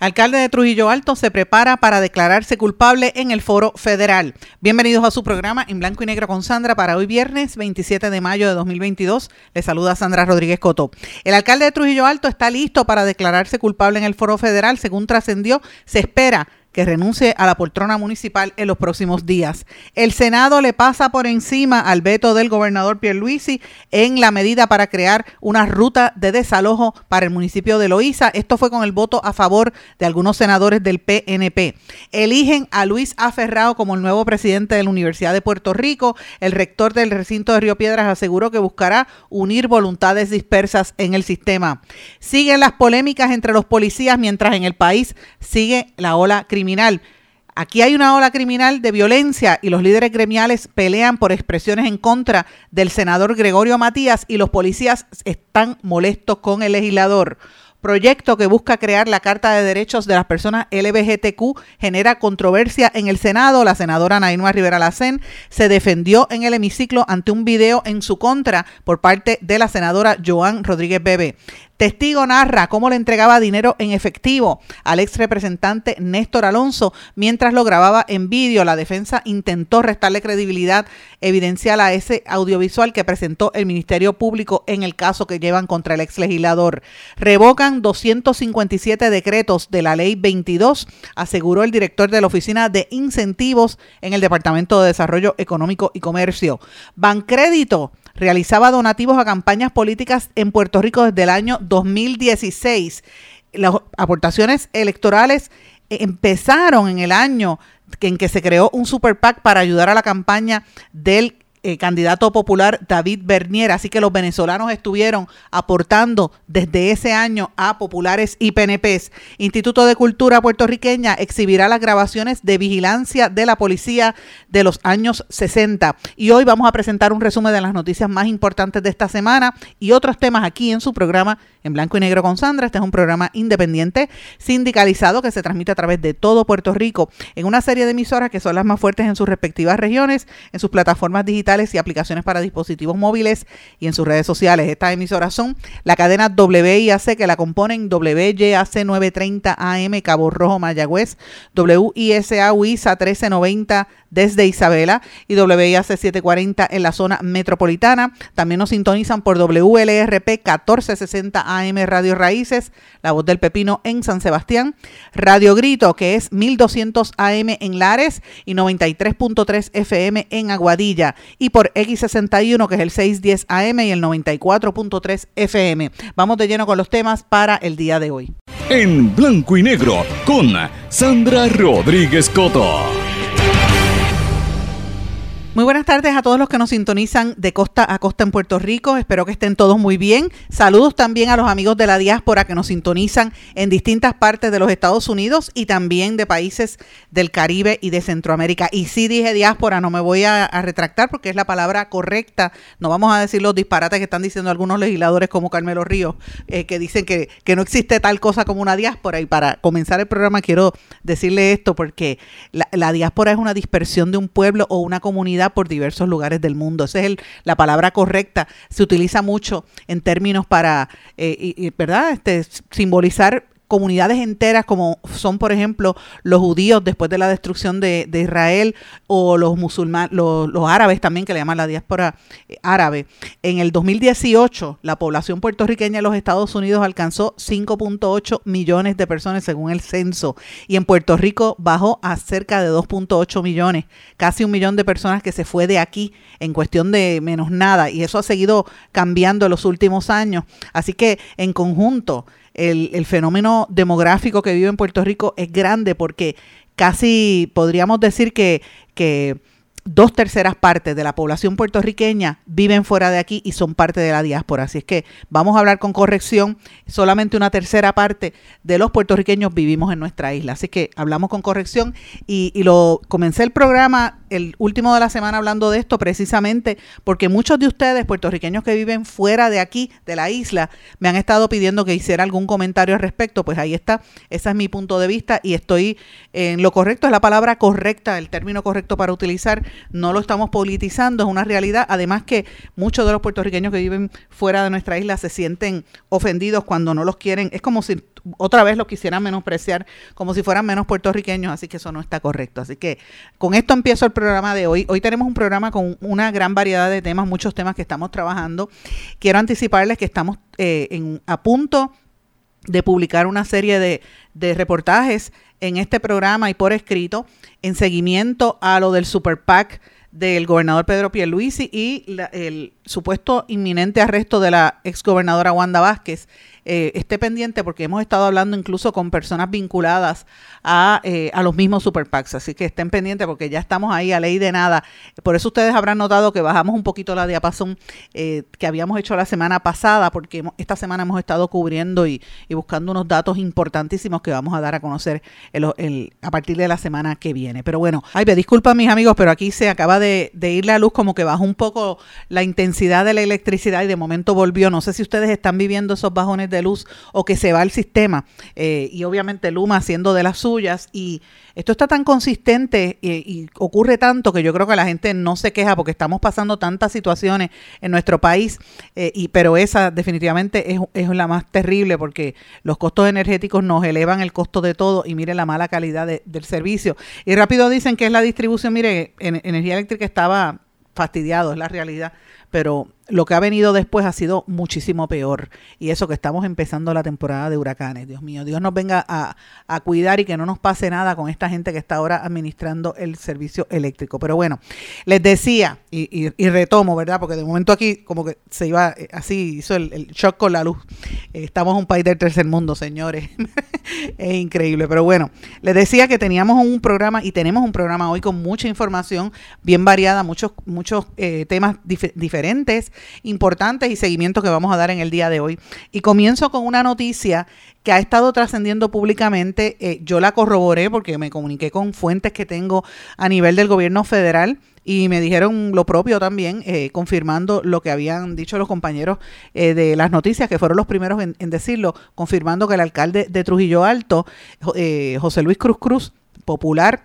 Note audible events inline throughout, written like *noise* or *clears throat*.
Alcalde de Trujillo Alto se prepara para declararse culpable en el foro federal. Bienvenidos a su programa en blanco y negro con Sandra para hoy viernes 27 de mayo de 2022. Le saluda Sandra Rodríguez Coto. El alcalde de Trujillo Alto está listo para declararse culpable en el foro federal. Según trascendió, se espera que renuncie a la poltrona municipal en los próximos días. El Senado le pasa por encima al veto del gobernador Pierluisi en la medida para crear una ruta de desalojo para el municipio de Loíza. Esto fue con el voto a favor de algunos senadores del PNP. Eligen a Luis Aferrao como el nuevo presidente de la Universidad de Puerto Rico. El rector del recinto de Río Piedras aseguró que buscará unir voluntades dispersas en el sistema. Siguen las polémicas entre los policías mientras en el país sigue la ola criminal Aquí hay una ola criminal de violencia y los líderes gremiales pelean por expresiones en contra del senador Gregorio Matías y los policías están molestos con el legislador proyecto que busca crear la Carta de Derechos de las Personas LBGTQ genera controversia en el Senado. La senadora Naima Rivera Lacén se defendió en el hemiciclo ante un video en su contra por parte de la senadora Joan Rodríguez Bebe. Testigo narra cómo le entregaba dinero en efectivo al ex representante Néstor Alonso mientras lo grababa en vídeo. La defensa intentó restarle credibilidad evidencial a ese audiovisual que presentó el Ministerio Público en el caso que llevan contra el ex legislador. Revocan 257 decretos de la Ley 22, aseguró el director de la Oficina de Incentivos en el Departamento de Desarrollo Económico y Comercio. Bancrédito realizaba donativos a campañas políticas en Puerto Rico desde el año 2016. Las aportaciones electorales empezaron en el año en que se creó un super PAC para ayudar a la campaña del eh, candidato popular David Bernier. Así que los venezolanos estuvieron aportando desde ese año a populares y PNPs. Instituto de Cultura puertorriqueña exhibirá las grabaciones de vigilancia de la policía de los años 60. Y hoy vamos a presentar un resumen de las noticias más importantes de esta semana y otros temas aquí en su programa en blanco y negro con Sandra. Este es un programa independiente, sindicalizado, que se transmite a través de todo Puerto Rico en una serie de emisoras que son las más fuertes en sus respectivas regiones, en sus plataformas digitales y aplicaciones para dispositivos móviles y en sus redes sociales. Estas emisoras son la cadena WIAC que la componen WYAC 930 AM Cabo Rojo Mayagüez, WISA WISA 1390 desde Isabela y WIAC 740 en la zona metropolitana. También nos sintonizan por WLRP 1460 AM Radio Raíces, La Voz del Pepino en San Sebastián, Radio Grito que es 1200 AM en Lares y 93.3 FM en Aguadilla y por X61 que es el 610 AM y el 94.3 FM. Vamos de lleno con los temas para el día de hoy. En blanco y negro con Sandra Rodríguez Coto. Muy buenas tardes a todos los que nos sintonizan de costa a costa en Puerto Rico. Espero que estén todos muy bien. Saludos también a los amigos de la diáspora que nos sintonizan en distintas partes de los Estados Unidos y también de países del Caribe y de Centroamérica. Y sí dije diáspora, no me voy a, retractar porque es la palabra correcta. No vamos a decir los disparates que están diciendo algunos legisladores como Carmelo Ríos, eh, que dicen que, que no existe tal cosa como una diáspora. Y para comenzar el programa quiero decirle esto porque la, la diáspora es una dispersión de un pueblo o una comunidad por diversos lugares del mundo. Esa es la palabra correcta. Se utiliza mucho en términos para, eh, ¿verdad? Este, simbolizar comunidades enteras como son, por ejemplo, los judíos después de la destrucción de, Israel o los musulmanes, los, árabes también, que le llaman la diáspora eh, árabe. En el 2018, la población puertorriqueña en los Estados Unidos alcanzó 5.8 millones de personas según el censo y en Puerto Rico bajó a cerca de 2.8 millones, casi un millón de personas que se fue de aquí en cuestión de menos nada y eso ha seguido cambiando en los últimos años. Así que en conjunto, el, fenómeno demográfico que vive en Puerto Rico es grande porque casi podríamos decir que, que dos terceras partes de la población puertorriqueña viven fuera de aquí y son parte de la diáspora. Así es que vamos a hablar con corrección. Solamente una tercera parte de los puertorriqueños vivimos en nuestra isla. Así que hablamos con corrección y, y lo comencé el programa el último de la semana hablando de esto precisamente porque muchos de ustedes puertorriqueños que viven fuera de aquí, de la isla, me han estado pidiendo que hiciera algún comentario al respecto. Pues ahí está. Ese es mi punto de vista y estoy en lo correcto. Es la palabra correcta, el término correcto para utilizar no lo estamos politizando, es una realidad. Además que muchos de los puertorriqueños que viven fuera de nuestra isla se sienten ofendidos cuando no los quieren. Es como si otra vez los quisieran menospreciar, como si fueran menos puertorriqueños, así que eso no está correcto. Así que con esto empiezo el programa de hoy. Hoy tenemos un programa con una gran variedad de temas, muchos temas que estamos trabajando. Quiero anticiparles que estamos eh, a punto de publicar una serie de, reportajes en este programa y por escrito en seguimiento a lo del Super PAC del gobernador Pedro Pierluisi y el supuesto inminente arresto de la exgobernadora Wanda Vázquez eh, esté pendiente porque hemos estado hablando incluso con personas vinculadas a, eh, a los mismos super así que estén pendientes porque ya estamos ahí a ley de nada. Por eso ustedes habrán notado que bajamos un poquito la diapasón eh, que habíamos hecho la semana pasada porque esta semana hemos estado cubriendo y, buscando unos datos importantísimos que vamos a dar a conocer a partir de la semana que viene. Pero bueno, ay, me disculpan mis amigos, pero aquí se acaba de, de ir la luz como que bajó un poco la intensidad de la electricidad y de momento volvió. No sé si ustedes están viviendo esos bajones de luz o que se va el sistema. Eh, y obviamente Luma haciendo de las suyas. Y esto está tan consistente eh, y ocurre tanto que yo creo que la gente no se queja porque estamos pasando tantas situaciones en nuestro país. Eh, y, pero esa definitivamente es, es, la más terrible porque los costos energéticos nos elevan el costo de todo y mire la mala calidad del servicio. Y rápido dicen que es la distribución. Mire, en, energía eléctrica estaba fastidiado, es la realidad. Pero lo que ha venido después ha sido muchísimo peor. Y eso que estamos empezando la temporada de huracanes. Dios mío, Dios nos venga a, cuidar y que no nos pase nada con esta gente que está ahora administrando el servicio eléctrico. Pero bueno, les decía, y, retomo, ¿verdad? Porque de momento aquí como que se iba eh, así, hizo el, shock con la luz. Eh, estamos en un país del tercer mundo, señores. *laughs* es increíble. Pero bueno, les decía que teníamos un programa y tenemos un programa hoy con mucha información bien variada, muchos, muchos eh, temas diferentes importantes y seguimientos que vamos a dar en el día de hoy. Y comienzo con una noticia que ha estado trascendiendo públicamente. Eh, yo la corroboré porque me comuniqué con fuentes que tengo a nivel del gobierno federal y me dijeron lo propio también, eh, confirmando lo que habían dicho los compañeros eh, de las noticias, que fueron los primeros en, decirlo, confirmando que el alcalde de Trujillo Alto, José Luis Cruz Cruz, popular,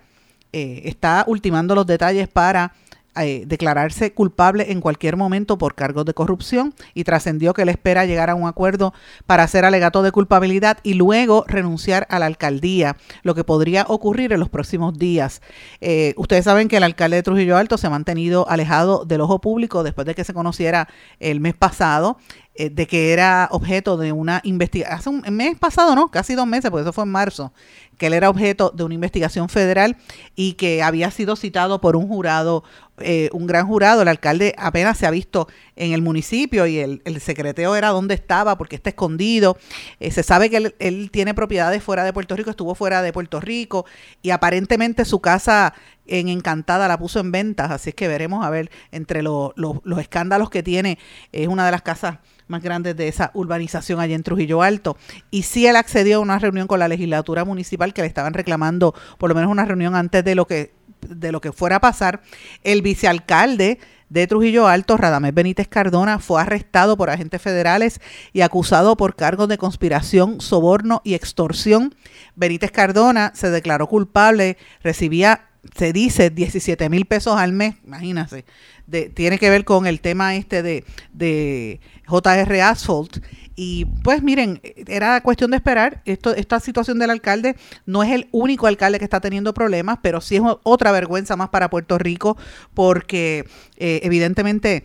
está ultimando los detalles para eh, declararse culpable en cualquier momento por cargos de corrupción y trascendió que él espera llegar a un acuerdo para hacer alegato de culpabilidad y luego renunciar a la alcaldía, lo que podría ocurrir en los próximos días. Eh, ustedes saben que el alcalde de Trujillo Alto se ha mantenido alejado del ojo público después de que se conociera el mes pasado eh, de que era objeto de una investigación, hace un mes pasado, ¿no? Casi dos meses, porque eso fue en marzo, que él era objeto de una investigación federal y que había sido citado por un jurado, eh, un gran jurado. El alcalde apenas se ha visto en el municipio y el, el secreteo era donde estaba porque está escondido. Eh, se sabe que él, él, tiene propiedades fuera de Puerto Rico, estuvo fuera de Puerto Rico y aparentemente su casa en Encantada la puso en ventas, así es que veremos a ver entre los escándalos que tiene, es una de las casas más grandes de esa urbanización allí en Trujillo Alto. Y sí él accedió a una reunión con la legislatura municipal que le estaban reclamando por lo menos una reunión antes de lo que de lo que fuera a pasar. El vicealcalde de Trujillo Alto, Radamés Benítez Cardona, fue arrestado por agentes federales y acusado por cargos de conspiración, soborno y extorsión. Benítez Cardona se declaró culpable, recibía se dice 17 mil pesos al mes, imagínate, de, tiene que ver con el tema este de, de JR Asphalt. Y pues miren, era cuestión de esperar. Esto, esta situación del alcalde no es el único alcalde que está teniendo problemas, pero sí es otra vergüenza más para Puerto Rico porque eh, evidentemente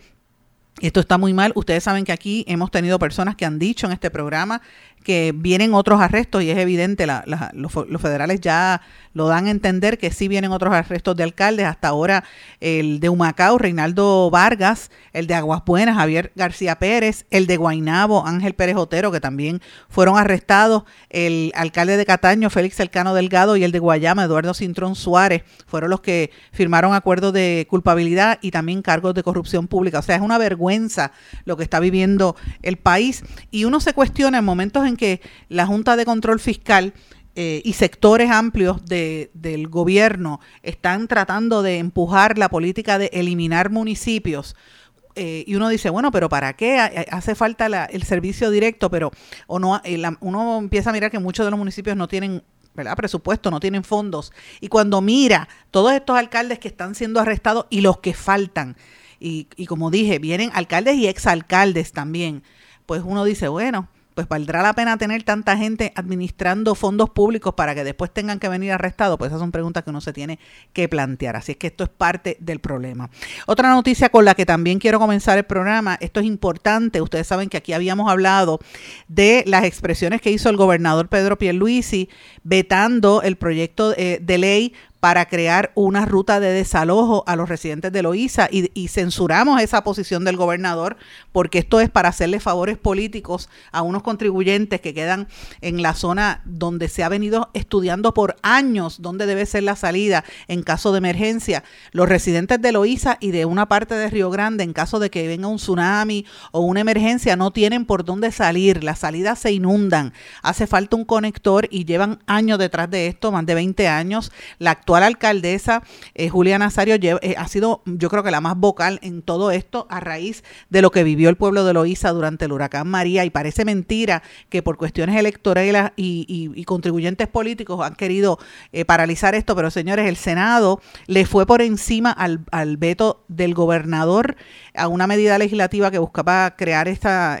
esto está muy mal. Ustedes saben que aquí hemos tenido personas que han dicho en este programa que vienen otros arrestos y es evidente, los, federales ya lo dan a entender que sí vienen otros arrestos de alcaldes. Hasta ahora el de Humacao, Reinaldo Vargas, el de Aguas Buenas, Javier García Pérez, el de Guainabo, Ángel Pérez Otero, que también fueron arrestados, el alcalde de Cataño, Félix Elcano Delgado, y el de Guayama, Eduardo Cintrón Suárez, fueron los que firmaron acuerdos de culpabilidad y también cargos de corrupción pública. O sea, es una vergüenza lo que está viviendo el país y uno se cuestiona en momentos en que la Junta de Control Fiscal eh, y sectores amplios de, del gobierno están tratando de empujar la política de eliminar municipios. Eh, y uno dice, bueno, pero ¿para qué? Hace falta el servicio directo, pero o no, eh, uno empieza a mirar que muchos de los municipios no tienen ¿verdad? presupuesto, no tienen fondos. Y cuando mira todos estos alcaldes que están siendo arrestados y los que faltan, y, y como dije, vienen alcaldes y exalcaldes también, pues uno dice, bueno, pues valdrá la pena tener tanta gente administrando fondos públicos para que después tengan que venir arrestados, pues esas son preguntas que uno se tiene que plantear. Así es que esto es parte del problema. Otra noticia con la que también quiero comenzar el programa, esto es importante, ustedes saben que aquí habíamos hablado de las expresiones que hizo el gobernador Pedro Pierluisi vetando el proyecto de, de ley para crear una ruta de desalojo a los residentes de Loíza y, censuramos esa posición del gobernador porque esto es para hacerle favores políticos a unos contribuyentes que quedan en la zona donde se ha venido estudiando por años dónde debe ser la salida en caso de emergencia. Los residentes de Loíza y de una parte de Río Grande en caso de que venga un tsunami o una emergencia no tienen por dónde salir, las salidas se inundan, hace falta un conector y llevan años detrás de esto, más de 20 años. La alcaldesa, eh, Julia Nazario, eh, ha sido yo creo que la más vocal en todo esto a raíz de lo que vivió el pueblo de Loíza durante el huracán María. Y parece mentira que por cuestiones electorales y, contribuyentes políticos han querido eh, paralizar esto, pero señores, el Senado le fue por encima al, veto del gobernador a una medida legislativa que buscaba crear esta,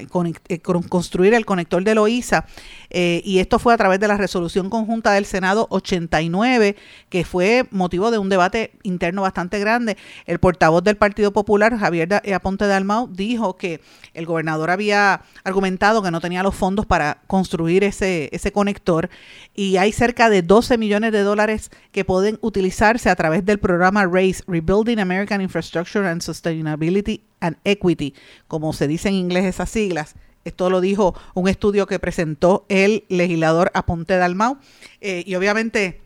construir el conector de Loíza. Y esto fue a través de la resolución conjunta del Senado 89, que fue motivo de un debate interno bastante grande. El portavoz del Partido Popular, Javier eh, Aponte de Almao, dijo que el gobernador había argumentado que no tenía los fondos para construir ese, ese conector y hay cerca de 12 millones de dólares que pueden utilizarse a través del programa RACE, Rebuilding American Infrastructure and Sustainability and Equity, como se dice en inglés esas siglas, esto lo dijo un estudio que presentó el legislador Aponte Dalmau. Eh, y obviamente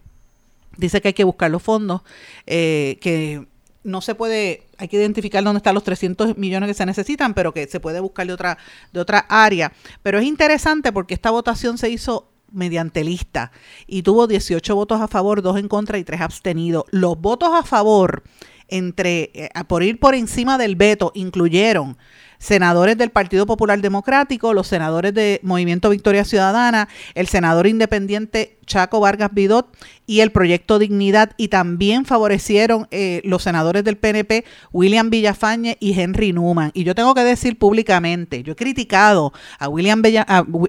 dice que hay que buscar los fondos, eh, que no se puede, hay que identificar dónde están los 300 millones que se necesitan, pero que se puede buscar de otra, de otra área. Pero es interesante porque esta votación se hizo mediante lista y tuvo 18 votos a favor, 2 en contra y 3 abstenidos. Los votos a favor, entre eh, por ir por encima del veto, incluyeron senadores del Partido Popular Democrático, los senadores de Movimiento Victoria Ciudadana, el senador independiente Chaco Vargas Vidot y el proyecto Dignidad y también favorecieron eh, los senadores del PNP William Villafañe y Henry Newman. Y yo tengo que decir públicamente, yo he criticado a William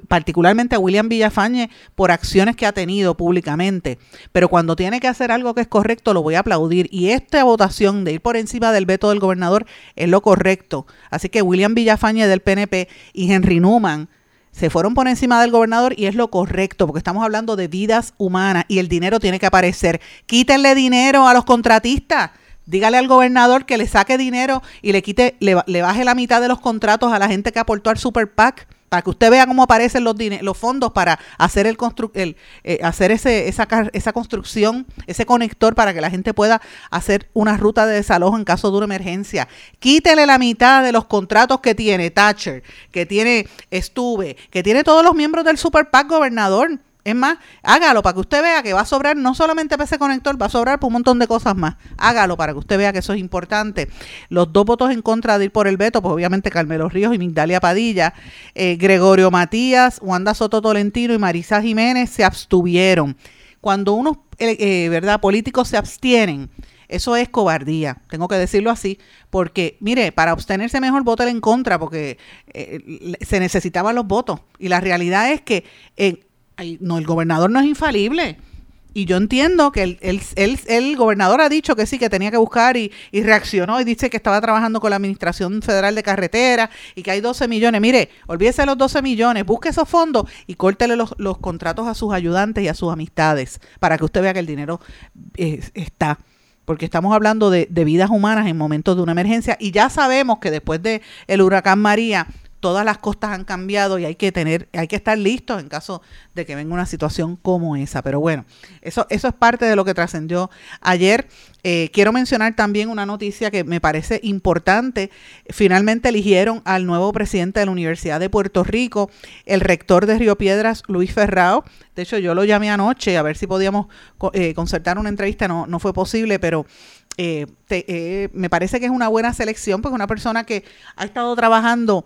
particularmente a William Villafañe por acciones que ha tenido públicamente, pero cuando tiene que hacer algo que es correcto lo voy a aplaudir y esta votación de ir por encima del veto del gobernador es lo correcto. Así que William Villafañe del PNP y Henry Newman se fueron por encima del gobernador y es lo correcto, porque estamos hablando de vidas humanas y el dinero tiene que aparecer. Quítenle dinero a los contratistas. Dígale al gobernador que le saque dinero y le quite, le, le baje la mitad de los contratos a la gente que aportó al Super PAC para que usted vea cómo aparecen los, fondos para hacer el, el eh, hacer ese, esa, esa construcción, ese conector para que la gente pueda hacer una ruta de desalojo en caso de una emergencia. Quítele la mitad de los contratos que tiene Thatcher, que tiene Estuve, que tiene todos los miembros del Super PAC gobernador. Es más, hágalo para que usted vea que va a sobrar no solamente para ese conector, va a sobrar por un montón de cosas más. Hágalo para que usted vea que eso es importante. Los dos votos en contra de ir por el veto, pues obviamente Carmelo Ríos y Migdalia Padilla, eh, Gregorio Matías, Wanda Soto Tolentino y Marisa Jiménez se abstuvieron. Cuando unos eh, eh, ¿verdad? políticos se abstienen, eso es cobardía, tengo que decirlo así, porque, mire, para abstenerse mejor votar en contra, porque se necesitaban los votos. Y la realidad es que no, el gobernador no es infalible. y yo entiendo que el, el, el, gobernador ha dicho que sí, que tenía que buscar y, reaccionó y dice que estaba trabajando con la Administración Federal de Carretera y que hay 12 millones. Mire, olvídese de los 12 millones, busque esos fondos y córtele los, los contratos a sus ayudantes y a sus amistades para que usted vea que el dinero está porque estamos hablando de, de, vidas humanas en momentos de una emergencia y ya sabemos que después de el huracán María todas las costas han cambiado y hay que tener, hay que estar listos en caso de que venga una situación como esa. Pero bueno, eso, eso es parte de lo que trascendió ayer. Eh, quiero mencionar también una noticia que me parece importante. Finalmente eligieron al nuevo presidente de la Universidad de Puerto Rico, el rector de Río Piedras, Luis Ferrao. De hecho, yo lo llamé anoche a ver si podíamos eh, concertar una entrevista. No, no fue posible, pero eh, me parece que es una buena selección porque una persona que ha estado trabajando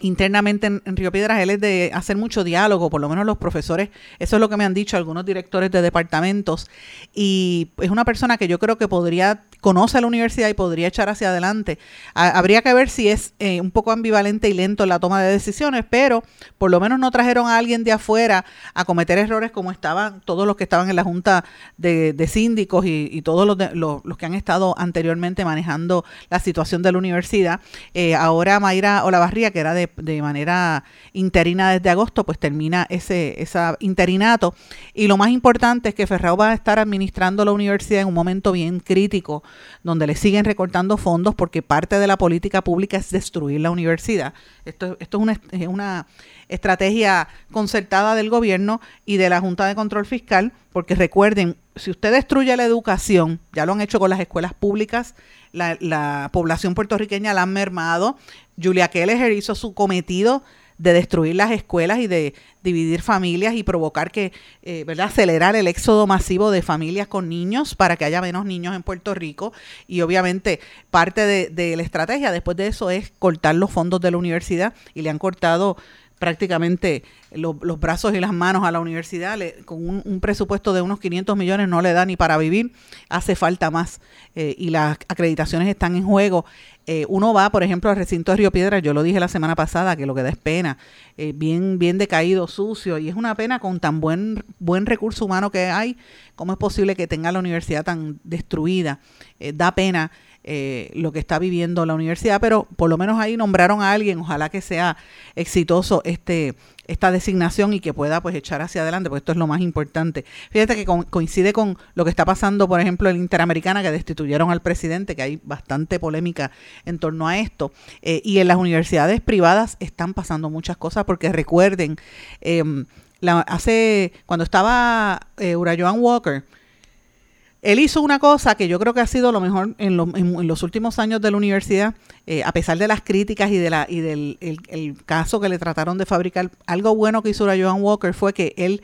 internamente en, Río Piedras, él es de hacer mucho diálogo, por lo menos los profesores, eso es lo que me han dicho algunos directores de departamentos, y es una persona que yo creo que podría, conoce la universidad y podría echar hacia adelante. habría que ver si es eh, un poco ambivalente y lento en la toma de decisiones, pero por lo menos no trajeron a alguien de afuera a cometer errores como estaban todos los que estaban en la Junta de, Síndicos y, todos los, los, que han estado anteriormente manejando la situación de la universidad. Eh, ahora Mayra Olavarría, que era de de, manera interina desde agosto, pues termina ese, ese interinato. Y lo más importante es que Ferrao va a estar administrando la universidad en un momento bien crítico, donde le siguen recortando fondos porque parte de la política pública es destruir la universidad. Esto, esto es, una, es una estrategia concertada del gobierno y de la Junta de Control Fiscal, porque recuerden, si usted destruye la educación, ya lo han hecho con las escuelas públicas, la, la población puertorriqueña la han mermado, Julia Keller hizo su cometido de destruir las escuelas y de dividir familias y provocar que, eh, ¿verdad?, acelerar el éxodo masivo de familias con niños para que haya menos niños en Puerto Rico. Y obviamente parte de, la estrategia después de eso es cortar los fondos de la universidad y le han cortado prácticamente los brazos y las manos a la universidad, con un, presupuesto de unos 500 millones no le da ni para vivir, hace falta más eh, y las acreditaciones están en juego. Eh, uno va, por ejemplo, al recinto de Río Piedra, yo lo dije la semana pasada, que lo que da es pena, eh, bien, bien decaído, sucio, y es una pena con tan buen, buen recurso humano que hay, ¿cómo es posible que tenga la universidad tan destruida? da pena eh, lo que está viviendo la universidad, pero por lo menos ahí nombraron a alguien, ojalá que sea exitoso este esta designación y que pueda pues echar hacia adelante, porque esto es lo más importante. Fíjate que coincide con lo que está pasando, por ejemplo, en Interamericana, que destituyeron al presidente, que hay bastante polémica en torno a esto. Eh, y en las universidades privadas están pasando muchas cosas, porque recuerden, em, hace cuando estaba eh, Urayoan Walker, él hizo una cosa que yo creo que ha sido lo mejor en, los últimos años de la universidad, eh, a pesar de las críticas y, de la, y del el, caso que le trataron de fabricar. Algo bueno que hizo la Joan Walker fue que él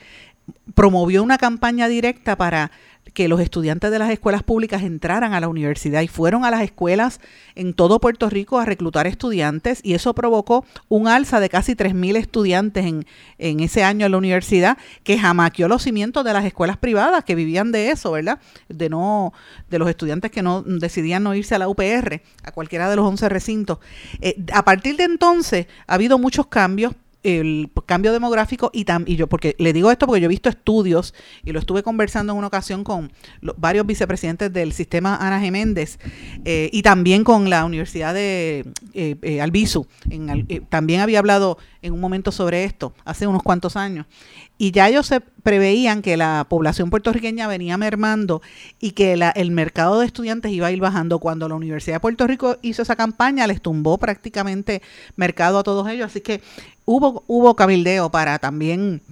promovió una campaña directa para que los estudiantes de las escuelas públicas entraran a la universidad y fueron a las escuelas en todo Puerto Rico a reclutar estudiantes y eso provocó un alza de casi 3.000 estudiantes en, en ese año en la universidad que jamaqueó los cimientos de las escuelas privadas que vivían de eso, ¿verdad? De no de los estudiantes que no decidían no irse a la UPR, a cualquiera de los 11 recintos. Eh, a partir de entonces ha habido muchos cambios el cambio demográfico y, y yo, porque le digo esto porque yo he visto estudios y lo estuve conversando en una ocasión con varios vicepresidentes del sistema Ana Geméndez eh, y también con la Universidad de eh, eh Albizu. Eh, también había hablado en un momento sobre esto hace unos cuantos años y ya ellos se preveían que la población puertorriqueña venía mermando y que la, el mercado de estudiantes iba a ir bajando. Cuando la Universidad de Puerto Rico hizo esa campaña, les tumbó prácticamente mercado a todos ellos. Así que hubo, hubo cabildeo para también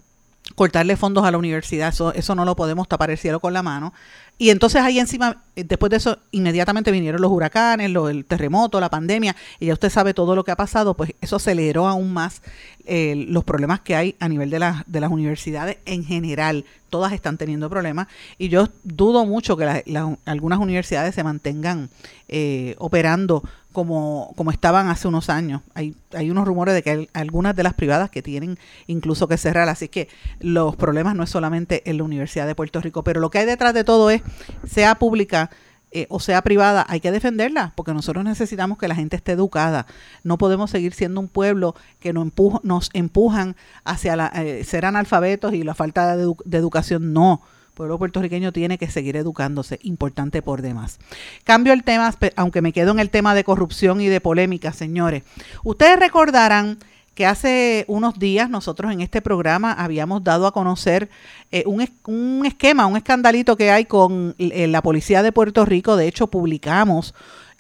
cortarle fondos a la universidad, eso, eso no lo podemos tapar el cielo con la mano. Y entonces ahí encima, eh, después de eso, inmediatamente vinieron los huracanes, el terremoto, la pandemia, y ya usted sabe todo lo que ha pasado, pues eso aceleró aún más eh, los problemas que hay a nivel de, de las universidades en general. Todas están teniendo problemas y yo dudo mucho que algunas universidades se mantengan eh, operando como, como estaban hace unos años. Hay, hay unos rumores de que hay algunas de las privadas que tienen incluso que cerrar, así que los problemas no es solamente en la Universidad de Puerto Rico, pero lo que hay detrás de todo es, sea pública, eh, o sea privada, hay que defenderla, porque nosotros necesitamos que la gente esté educada. No podemos seguir siendo un pueblo que nos, nos empujan hacia la, eh, ser analfabetos y la falta de, de, educación. No, El pueblo puertorriqueño tiene que seguir educándose, importante por demás. Cambio el tema, aunque me quedo en el tema de corrupción y de polémica, señores. Ustedes recordarán que hace unos días nosotros en este programa habíamos dado a conocer eh, un, un, esquema, un escandalito que hay con eh, la policía de Puerto Rico. De hecho, publicamos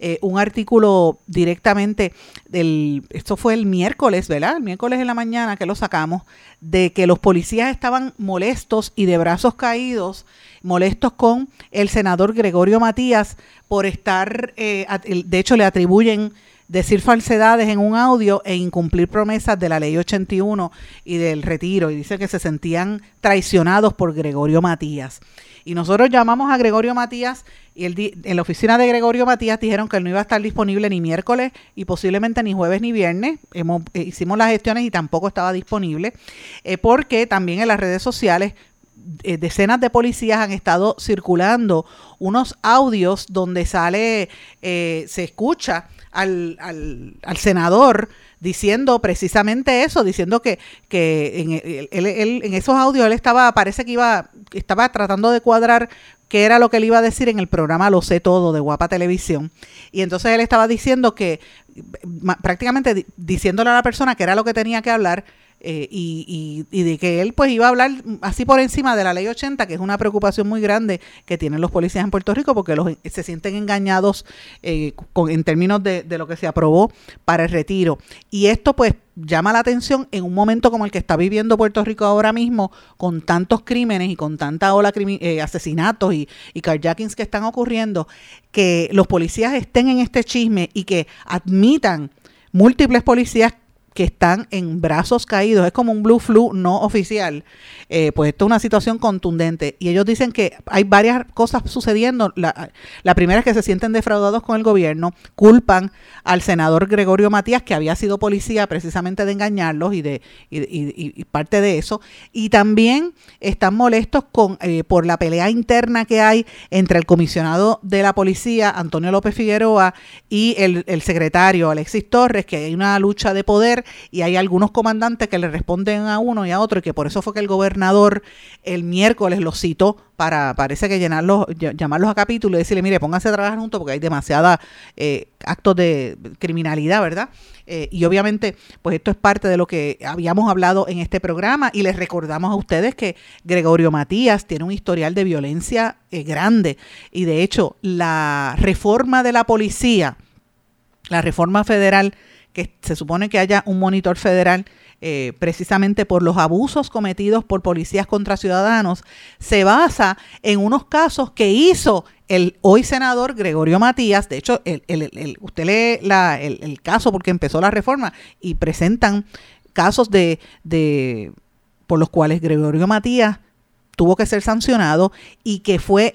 eh, un artículo directamente del, esto fue el miércoles, ¿verdad? El miércoles en la mañana que lo sacamos, de que los policías estaban molestos y de brazos caídos, molestos con el senador Gregorio Matías por estar, eh, de hecho le atribuyen decir falsedades en un audio e incumplir promesas de la ley 81 y del retiro. Y dice que se sentían traicionados por Gregorio Matías. Y nosotros llamamos a Gregorio Matías y en la oficina de Gregorio Matías dijeron que él no iba a estar disponible ni miércoles y posiblemente ni jueves ni viernes. Eh, hicimos las gestiones y tampoco estaba disponible eh, porque también en las redes sociales eh, decenas de policías han estado circulando unos audios donde sale, se escucha al, al, senador diciendo precisamente eso, diciendo que, que en, él, en esos audios él estaba, parece que iba, estaba tratando de cuadrar qué era lo que él iba a decir en el programa Lo sé todo de Guapa Televisión. Y entonces él estaba diciendo que, prácticamente diciéndole a la persona que era lo que tenía que hablar, eh, y, y, de que él pues iba a hablar así por encima de la ley 80, que es una preocupación muy grande que tienen los policías en Puerto Rico porque los, se sienten engañados eh, con, en términos de, de, lo que se aprobó para el retiro. Y esto pues llama la atención en un momento como el que está viviendo Puerto Rico ahora mismo, con tantos crímenes y con tanta ola eh, asesinatos y, y carjackings que están ocurriendo, que los policías estén en este chisme y que admitan múltiples policías que están en brazos caídos, es como un blue flu no oficial, eh, pues esto es una situación contundente. Y ellos dicen que hay varias cosas sucediendo. La, la, primera es que se sienten defraudados con el gobierno, culpan al senador Gregorio Matías, que había sido policía precisamente de engañarlos y de y, parte de eso. Y también están molestos con eh, por la pelea interna que hay entre el comisionado de la policía, Antonio López Figueroa, y el, el secretario Alexis Torres, que hay una lucha de poder y hay algunos comandantes que le responden a uno y a otro y que por eso fue que el gobernador el miércoles los citó para, parece que llenarlos, llamarlos a capítulo y decirle, mire, pónganse a trabajar juntos porque hay demasiada eh, actos de criminalidad, ¿verdad? Eh, y obviamente, pues esto es parte de lo que habíamos hablado en este programa y les recordamos a ustedes que Gregorio Matías tiene un historial de violencia eh, grande y de hecho la reforma de la policía, la reforma federal que se supone que haya un monitor federal eh, precisamente por los abusos cometidos por policías contra ciudadanos, se basa en unos casos que hizo el hoy senador Gregorio Matías. De hecho, el, usted lee el, caso porque empezó la reforma y presentan casos de, de por los cuales Gregorio Matías tuvo que ser sancionado y que fue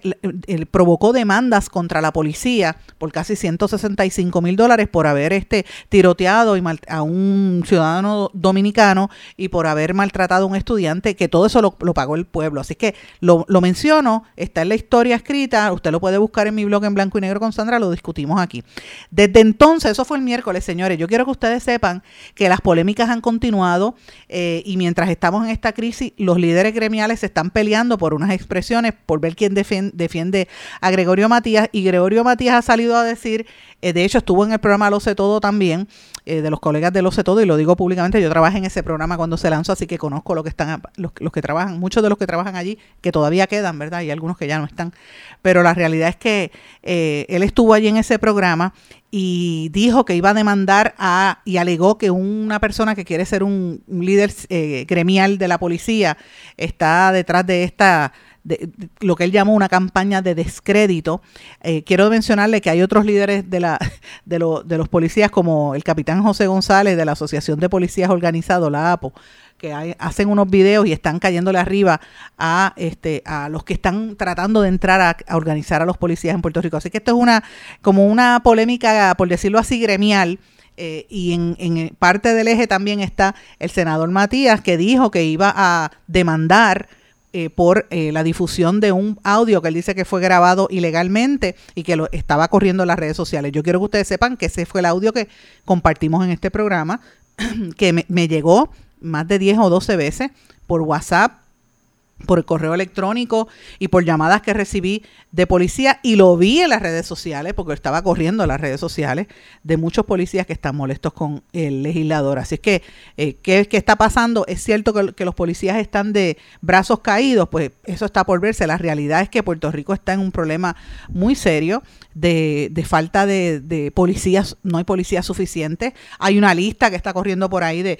provocó demandas contra la policía por casi 165 mil dólares por haber este tiroteado a un ciudadano dominicano y por haber maltratado a un estudiante, que todo eso lo, pagó el pueblo. Así que lo, lo, menciono, está en la historia escrita, usted lo puede buscar en mi blog en blanco y negro con Sandra, lo discutimos aquí. Desde entonces, eso fue el miércoles, señores, yo quiero que ustedes sepan que las polémicas han continuado eh, y mientras estamos en esta crisis, los líderes gremiales se están peleando por unas expresiones, por ver quién defiende, a Gregorio Matías. Y Gregorio Matías ha salido a decir, eh, de hecho estuvo en el programa Lo sé todo también, eh, de los colegas de Lo sé todo, y lo digo públicamente, yo trabajé en ese programa cuando se lanzó, así que conozco lo que están, los, que trabajan, muchos de los que trabajan allí, que todavía quedan, ¿verdad? Y algunos que ya no están. Pero la realidad es que eh, él estuvo allí en ese programa y dijo que iba a demandar a y alegó que una persona que quiere ser un, líder eh, gremial de la policía está detrás de esta de, lo que él llamó una campaña de descrédito. Eh, quiero mencionarle que hay otros líderes de, la, *laughs* de, lo, de los policías como el capitán José González de la Asociación de Policías Organizados, la APO, que hacen unos videos y están cayéndole arriba a este a los que están tratando de entrar a, organizar a los policías en Puerto Rico. Así que esto es una como una polémica, por decirlo así, gremial. Eh, y en, en, parte del eje también está el senador Matías, que dijo que iba a demandar eh, por eh, la difusión de un audio que él dice que fue grabado ilegalmente y que lo estaba corriendo en las redes sociales. Yo quiero que ustedes sepan que ese fue el audio que compartimos en este programa, *clears throat* que me, me llegó más de 10 o 12 veces por WhatsApp por correo electrónico y por llamadas que recibí de policía y lo vi en las redes sociales, porque estaba corriendo en las redes sociales, de muchos policías que están molestos con el legislador. Así es que, eh, ¿qué, está pasando? Es cierto que, los policías están de brazos caídos, pues eso está por verse. La realidad es que Puerto Rico está en un problema muy serio de, falta de, policías, no hay policías suficientes. Hay una lista que está corriendo por ahí de,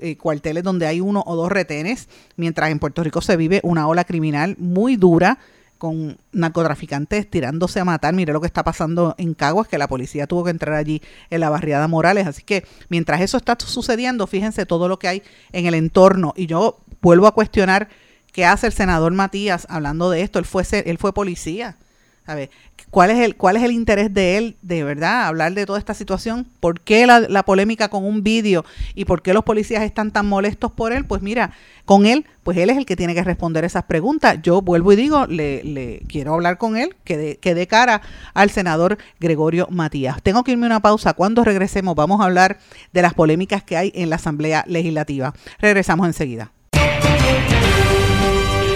eh, cuarteles donde hay uno o dos retenes, mientras en Puerto Rico se vive una ola criminal muy dura con narcotraficantes tirándose a matar. Mire lo que está pasando en Caguas, que la policía tuvo que entrar allí en la barriada Morales. Así que mientras eso está sucediendo, fíjense todo lo que hay en el entorno. Y yo vuelvo a cuestionar qué hace el senador Matías hablando de esto. Él fue, él fue policía. ¿Cuál es, el, ¿Cuál es el interés de él de verdad hablar de toda esta situación? ¿Por qué la, la polémica con un vídeo y por qué los policías están tan molestos por él? Pues mira, con él, pues él es el que tiene que responder esas preguntas. Yo vuelvo y digo, le, le quiero hablar con él, que de, que de cara al senador Gregorio Matías. Tengo que irme a una pausa. Cuando regresemos vamos a hablar de las polémicas que hay en la Asamblea Legislativa. Regresamos enseguida.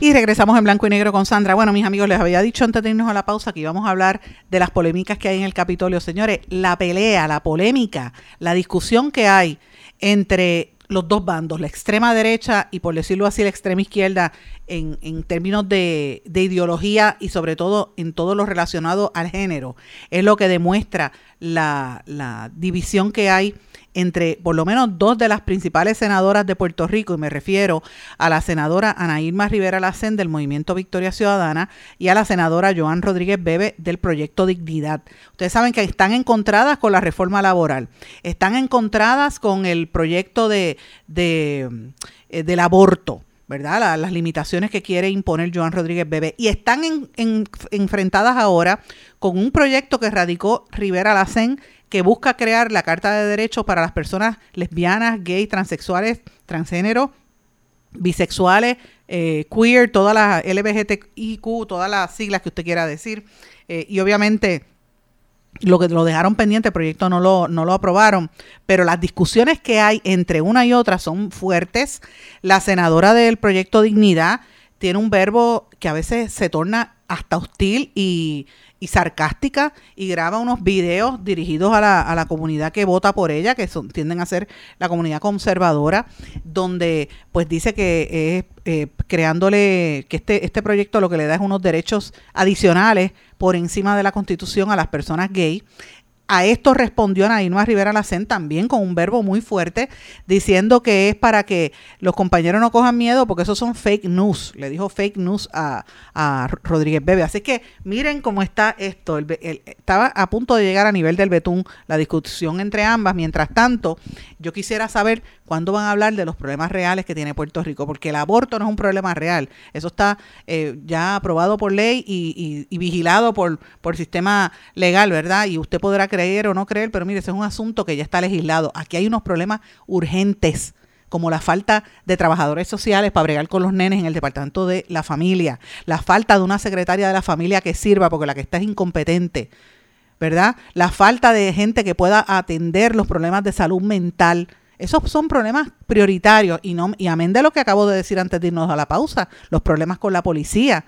Y regresamos en blanco y negro con Sandra. Bueno, mis amigos, les había dicho antes de irnos a la pausa que íbamos a hablar de las polémicas que hay en el Capitolio. Señores, la pelea, la polémica, la discusión que hay entre los dos bandos, la extrema derecha y por decirlo así la extrema izquierda en, en términos de, de, ideología y sobre todo en todo lo relacionado al género, es lo que demuestra la, la división que hay entre por lo menos dos de las principales senadoras de Puerto Rico, y me refiero a la senadora Ana Irma Rivera Lacén del Movimiento Victoria Ciudadana y a la senadora Joan Rodríguez Bebe del Proyecto Dignidad. Ustedes saben que están encontradas con la reforma laboral, están encontradas con el proyecto de, de eh, del aborto. ¿Verdad? las limitaciones que quiere imponer Joan Rodríguez Bebe. Y están enfrentadas ahora con un proyecto que radicó Rivera Lacén que busca crear la Carta de Derechos para las personas lesbianas, gays, transexuales, transgénero, bisexuales, eh, queer, todas las LGBTIQ, todas las siglas que usted quiera decir. Eh, y obviamente lo que lo dejaron pendiente, el proyecto no lo, no lo aprobaron, pero las discusiones que hay entre una y otra son fuertes. La senadora del proyecto Dignidad tiene un verbo que a veces se torna hasta hostil y, y sarcástica y graba unos videos dirigidos a la, a la comunidad que vota por ella, que son, tienden a ser la comunidad conservadora, donde pues dice que es eh, creándole, que este, este proyecto lo que le da es unos derechos adicionales por encima de la constitución a las personas gay. A esto respondió Ana Irma Rivera Lacén también con un verbo muy fuerte, diciendo que es para que los compañeros no cojan miedo, porque esos son fake news. Le dijo fake news a, Rodríguez Bebe. Así que miren cómo está esto. estaba a punto de llegar a nivel del betún la discusión entre ambas. Mientras tanto, yo quisiera saber cuándo van a hablar de los problemas reales que tiene Puerto Rico, porque el aborto no es un problema real. Eso está eh, ya aprobado por ley y, y, vigilado por, por sistema legal, ¿verdad? Y usted podrá creer creer o no creer, pero mire, ese es un asunto que ya está legislado. Aquí hay unos problemas urgentes como la falta de trabajadores sociales para bregar con los nenes en el departamento de la familia, la falta de una secretaria de la familia que sirva porque la que está es incompetente, ¿verdad? La falta de gente que pueda atender los problemas de salud mental. Esos son problemas prioritarios y no y amén de lo que acabo de decir antes de irnos a la pausa, los problemas con la policía,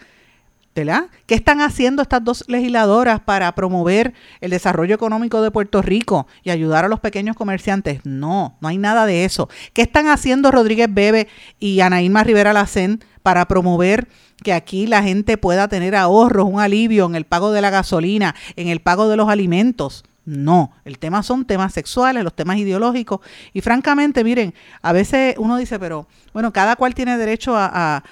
¿verdad? ¿Qué están haciendo estas dos legisladoras para promover el desarrollo económico de Puerto Rico y ayudar a los pequeños comerciantes? No, no hay nada de eso. ¿Qué están haciendo Rodríguez Bebe y Ana Rivera Lacén para promover que aquí la gente pueda tener ahorros, un alivio en el pago de la gasolina, en el pago de los alimentos? No, el tema son temas sexuales, los temas ideológicos. Y francamente, miren, a veces uno dice, pero bueno, cada cual tiene derecho a,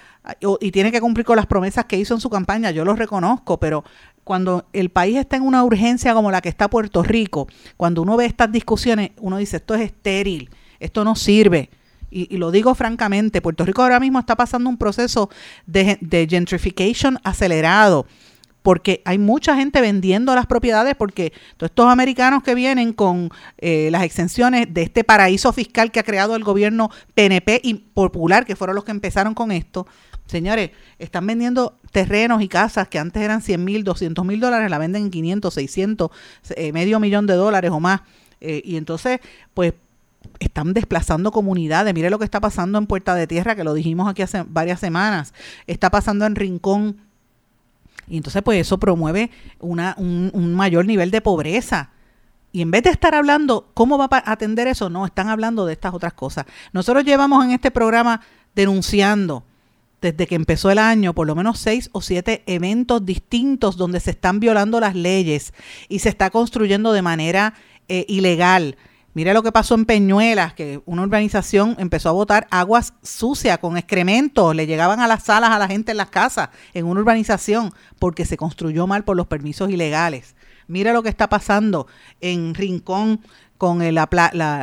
y tiene que cumplir con las promesas que hizo en su campaña, yo lo reconozco, pero cuando el país está en una urgencia como la que está Puerto Rico, cuando uno ve estas discusiones, uno dice, esto es estéril, esto no sirve. y, lo digo francamente, Puerto Rico ahora mismo está pasando un proceso de, de gentrification acelerado porque hay mucha gente vendiendo las propiedades porque todos estos americanos que vienen con eh, las exenciones de este paraíso fiscal que ha creado el gobierno PNP y popular, que fueron los que empezaron con esto, señores, están vendiendo terrenos y casas que antes eran 100 mil, 200 mil dólares, la venden en 500, 600, eh, medio millón de dólares o más. Eh, y entonces, pues están desplazando comunidades. Mire lo que está pasando en Puerta de Tierra, que lo dijimos aquí hace varias semanas. Está pasando en Rincón. Y entonces, pues eso promueve un, un mayor nivel de pobreza. Y en vez de estar hablando cómo va a atender eso, no, están hablando de estas otras cosas. Nosotros llevamos en este programa denunciando desde que empezó el año por lo menos seis o siete eventos distintos donde se están violando las leyes y se está construyendo de manera eh, ilegal. Mire lo que pasó en Peñuelas, que una urbanización empezó a botar aguas sucias con excrementos, le llegaban a las salas a la gente en las casas, en una urbanización, porque se construyó mal por los permisos ilegales. Mire lo que está pasando en Rincón con la,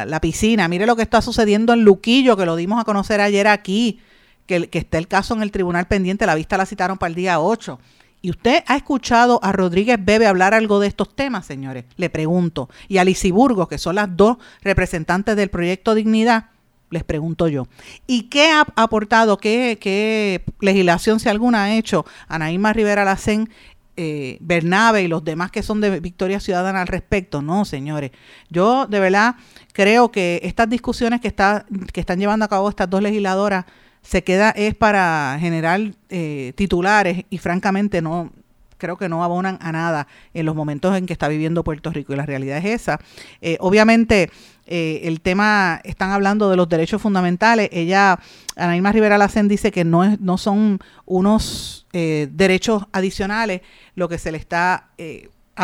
la, piscina, mire lo que está sucediendo en Luquillo, que lo dimos a conocer ayer aquí, que, que está el caso en el tribunal pendiente, la vista la citaron para el día 8. ¿Y usted ha escuchado a Rodríguez Bebe hablar algo de estos temas, señores? Le pregunto. Y a Lisiburgo, que son las dos representantes del proyecto Dignidad, les pregunto yo. ¿Y qué ha aportado, qué, legislación, si alguna, ha hecho Anaíma Rivera Lacén, eh, Bernabe y los demás que son de Victoria Ciudadana al respecto? No, señores. Yo de verdad creo que estas discusiones que, está, que están llevando a cabo estas dos legisladoras se queda es para generar eh, titulares y francamente no creo que no abonan a nada en los momentos en que está viviendo Puerto Rico y la realidad es esa. Eh, obviamente eh, el tema, están hablando de los derechos fundamentales, ella, Anaíma Rivera Lacen dice que no, es, no son unos derechos adicionales lo que se le está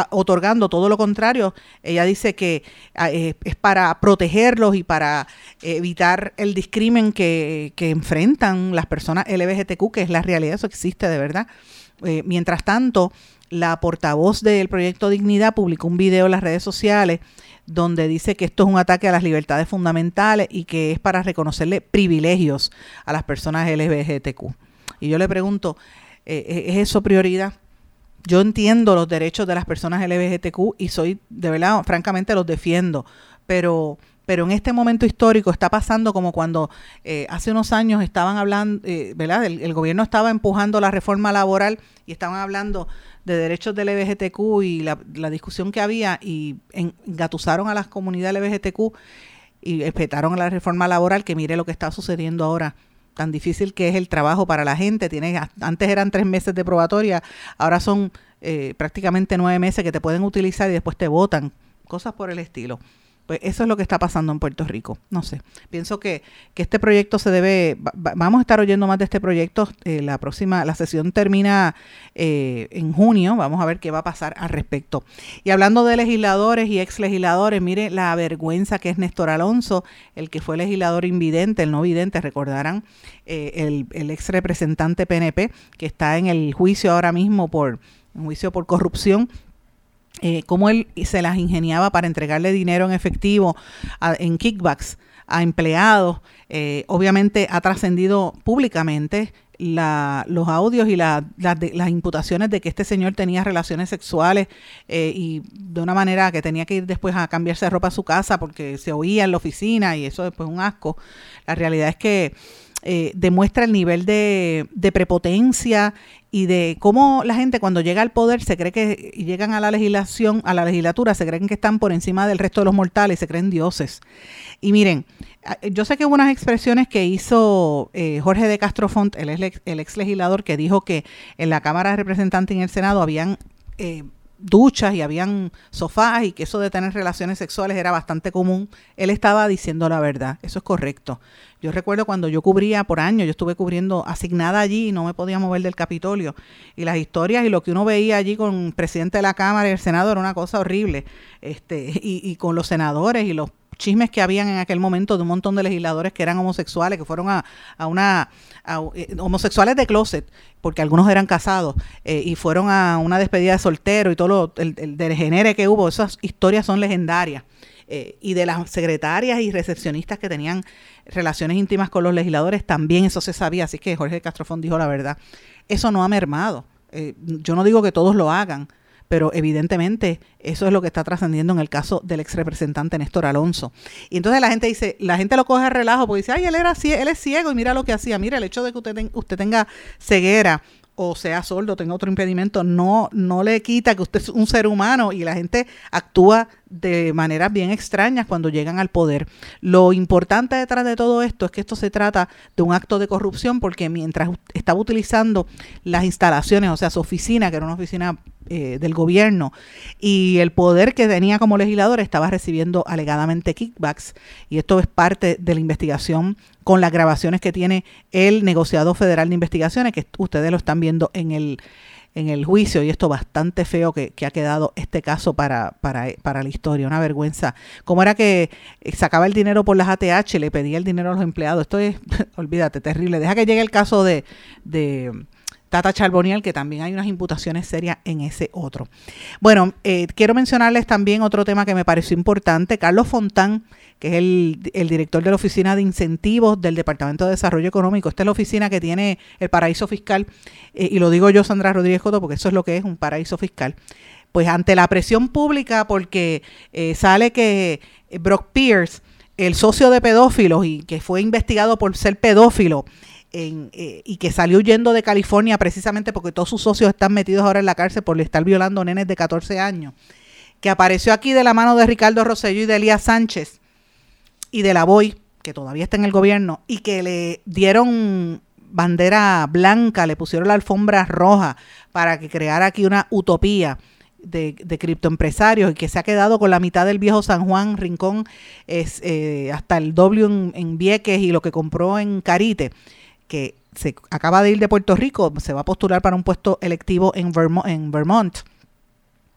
otorgando todo lo contrario. Ella dice que ah, es para protegerlos y para evitar el discrimen que, que, enfrentan las personas LGBTQ, que es la realidad, eso existe de verdad. Eh, mientras tanto, la portavoz del proyecto Dignidad publicó un video en las redes sociales donde dice que esto es un ataque a las libertades fundamentales y que es para reconocerle privilegios a las personas LGBTQ. Y yo le pregunto, eh, ¿es eso prioridad? Yo entiendo los derechos de las personas LGBTQ y soy, de verdad, francamente los defiendo, pero pero en este momento histórico está pasando como cuando eh, hace unos años estaban hablando, eh, ¿verdad? El, gobierno estaba empujando la reforma laboral y estaban hablando de derechos del LGBTQ y la, discusión que había y engatusaron a las comunidades LGBTQ y respetaron la reforma laboral, que mire lo que está sucediendo ahora tan difícil que es el trabajo para la gente. Tiene, antes eran tres meses de probatoria, ahora son eh, prácticamente nueve meses que te pueden utilizar y después te votan, cosas por el estilo. Pues eso es lo que está pasando en Puerto Rico. No sé. Pienso que, que este proyecto se debe. vamos a estar oyendo más de este proyecto. Eh, la próxima, la sesión termina eh, en junio. Vamos a ver qué va a pasar al respecto. Y hablando de legisladores y ex legisladores, mire la vergüenza que es Néstor Alonso, el que fue legislador invidente, el no vidente, recordarán, eh, el, el ex representante PNP, que está en el juicio ahora mismo por juicio por corrupción eh, cómo él se las ingeniaba para entregarle dinero en efectivo en kickbacks a empleados. Eh, obviamente ha trascendido públicamente los audios y las imputaciones de que este señor tenía relaciones sexuales eh, y de una manera que tenía que ir después a cambiarse de ropa a su casa porque se oía en la oficina y eso después un asco. La realidad es que eh, demuestra el nivel de, prepotencia y de cómo la gente cuando llega al poder se cree que llegan a la legislación, a la legislatura, se creen que están por encima del resto de los mortales, se creen dioses. Y miren, yo sé que hubo unas expresiones que hizo eh, Jorge de Castrofont, el ex, el ex legislador, que dijo que en la Cámara de Representantes y en el Senado habían eh, duchas y habían sofás y que eso de tener relaciones sexuales era bastante común, él estaba diciendo la verdad, eso es correcto. Yo recuerdo cuando yo cubría por años, yo estuve cubriendo asignada allí y no me podía mover del Capitolio. Y las historias y lo que uno veía allí con el presidente de la Cámara y el Senado era una cosa horrible. Este, *laughs* y, y con los senadores y los chismes que habían en aquel momento de un montón de legisladores que eran homosexuales, que fueron a, a una eh, homosexuales de closet, porque algunos eran casados, eh, y fueron a una despedida de soltero y todo lo, el, el degenere que hubo, esas historias son legendarias. eh, y de las secretarias y recepcionistas que tenían relaciones íntimas con los legisladores, también eso se sabía, así que Jorge Castrofón dijo la verdad. Eso no ha mermado. Eh, yo no digo que todos lo hagan, pero evidentemente eso es lo que está trascendiendo en el caso del ex representante Néstor Alonso. Y entonces la gente dice, la gente lo coge a relajo porque dice, ay, él era él es ciego y mira lo que hacía. Mira, el hecho de que usted, usted tenga ceguera o sea sordo, tenga otro impedimento, no, no le quita que usted es un ser humano y la gente actúa de maneras bien extrañas cuando llegan al poder. Lo importante detrás de todo esto es que esto se trata de un acto de corrupción porque mientras estaba utilizando las instalaciones, o sea, su oficina, que era una oficina eh, del gobierno, y el poder que tenía como legislador estaba recibiendo alegadamente kickbacks, y esto es parte de la investigación con las grabaciones que tiene el negociado federal de investigaciones, que ustedes lo están viendo en el en el juicio y esto bastante feo que, ha quedado este caso para, para, para, la historia, una vergüenza. ¿Cómo era que sacaba el dinero por las ATH, le pedía el dinero a los empleados? Esto es, *laughs* olvídate, terrible. Deja que llegue el caso de, de Tata Charboniel, que también hay unas imputaciones serias en ese otro. Bueno, eh, quiero mencionarles también otro tema que me pareció importante. Carlos Fontán, que es el, director de la Oficina de Incentivos del Departamento de Desarrollo Económico. Esta es la oficina que tiene el paraíso fiscal, eh, y lo digo yo, Sandra Rodríguez Coto, porque eso es lo que es un paraíso fiscal. Pues ante la presión pública, porque eh, sale que Brock Pierce, el socio de pedófilos y que fue investigado por ser pedófilo, eh, y que salió huyendo de California precisamente porque todos sus socios están metidos ahora en la cárcel por estar violando nenes de 14 años, que apareció aquí de la mano de Ricardo Rosselló y de Elías Sánchez y de la Boy, que todavía está en el gobierno, y que le dieron bandera blanca, le pusieron la alfombra roja para que creara aquí una utopía de, de criptoempresarios y que se ha quedado con la mitad del viejo San Juan, Rincón, eh, hasta el doble en, en Vieques y lo que compró en Carite que se acaba de ir de Puerto Rico, se va a postular para un puesto electivo en Vermont, en Vermont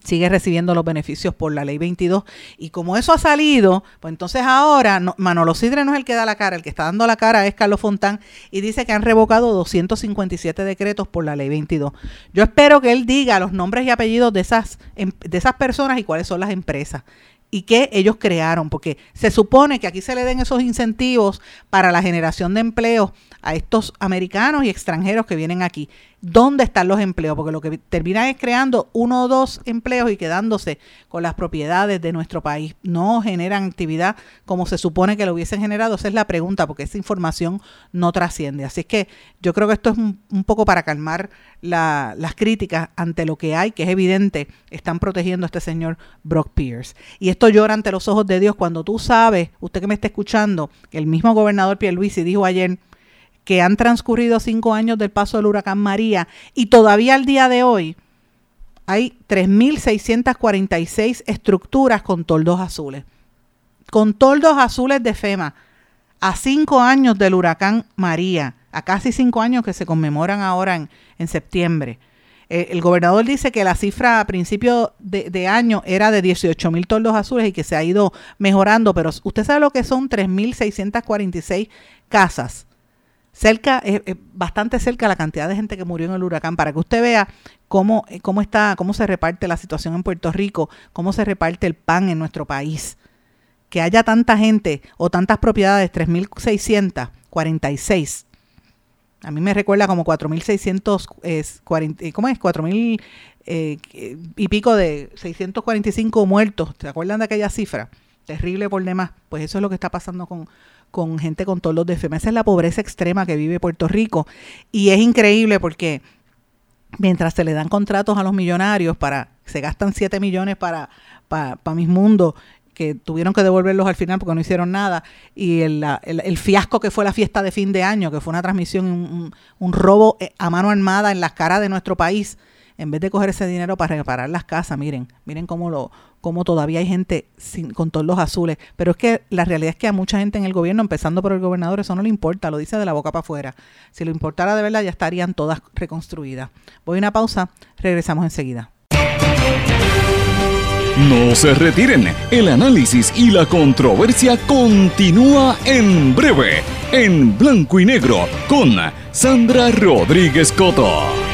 sigue recibiendo los beneficios por la ley 22 y como eso ha salido, pues entonces ahora Manolo Sidre no es el que da la cara, el que está dando la cara es Carlos Fontán y dice que han revocado 257 decretos por la ley 22. Yo espero que él diga los nombres y apellidos de esas em, de esas personas y cuáles son las empresas y que ellos crearon, porque se supone que aquí se le den esos incentivos para la generación de empleo a estos americanos y extranjeros que vienen aquí. ¿Dónde están los empleos? Porque lo que termina es creando uno o dos empleos y quedándose con las propiedades de nuestro país. No generan actividad como se supone que lo hubiesen generado. Esa es la pregunta, porque esa información no trasciende. Así que yo creo que esto es un, poco para calmar las críticas ante lo que hay, que es evidente, están protegiendo a este señor Brock Pierce. Y esto llora ante los ojos de Dios cuando tú sabes, usted que me está escuchando, el mismo gobernador Pierluisi dijo ayer que han transcurrido cinco años del paso del huracán María y todavía al día de hoy hay 3.646 estructuras con toldos azules. Con toldos azules de FEMA. A cinco años del huracán María, a casi cinco años que se conmemoran ahora en, en septiembre. Eh, el gobernador dice que la cifra a principio de, de año era de 18 mil toldos azules y que se ha ido mejorando, pero usted sabe lo que son 3.646 casas cerca, es, bastante cerca la cantidad de gente que murió en el huracán, para que usted vea cómo, eh, cómo está, cómo se reparte la situación en Puerto Rico, cómo se reparte el pan en nuestro país. Que haya tanta gente o tantas propiedades, 3.646. A mí me recuerda como 4.640, ¿cómo es? 4.000 eh, y pico de 645 muertos. ¿Se acuerdan de aquella cifra? Terrible por demás. Pues eso es lo que está pasando con, con gente con todos los defectos. Esa es la pobreza extrema que vive Puerto Rico. Y es increíble porque mientras se le dan contratos a los millonarios para, se gastan 7 millones para, para, mis mundos, que tuvieron que devolverlos al final porque no hicieron nada, y el, el, fiasco que fue la fiesta de fin de año, que fue una transmisión, un, un robo eh, a mano armada en las caras de nuestro país, en vez de coger ese dinero para reparar las casas, miren, miren cómo lo cómo todavía hay gente sin, con todos los azules. Pero es que la realidad es que a mucha gente en el gobierno, empezando por el gobernador, eso no le importa, lo dice de la boca para afuera. Si lo importara de verdad, ya estarían todas reconstruidas. Voy a una pausa, regresamos enseguida. No se retiren, el análisis y la controversia continúa en breve, en blanco y negro, con Sandra Rodríguez Coto.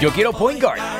Yo quiero Point Guard.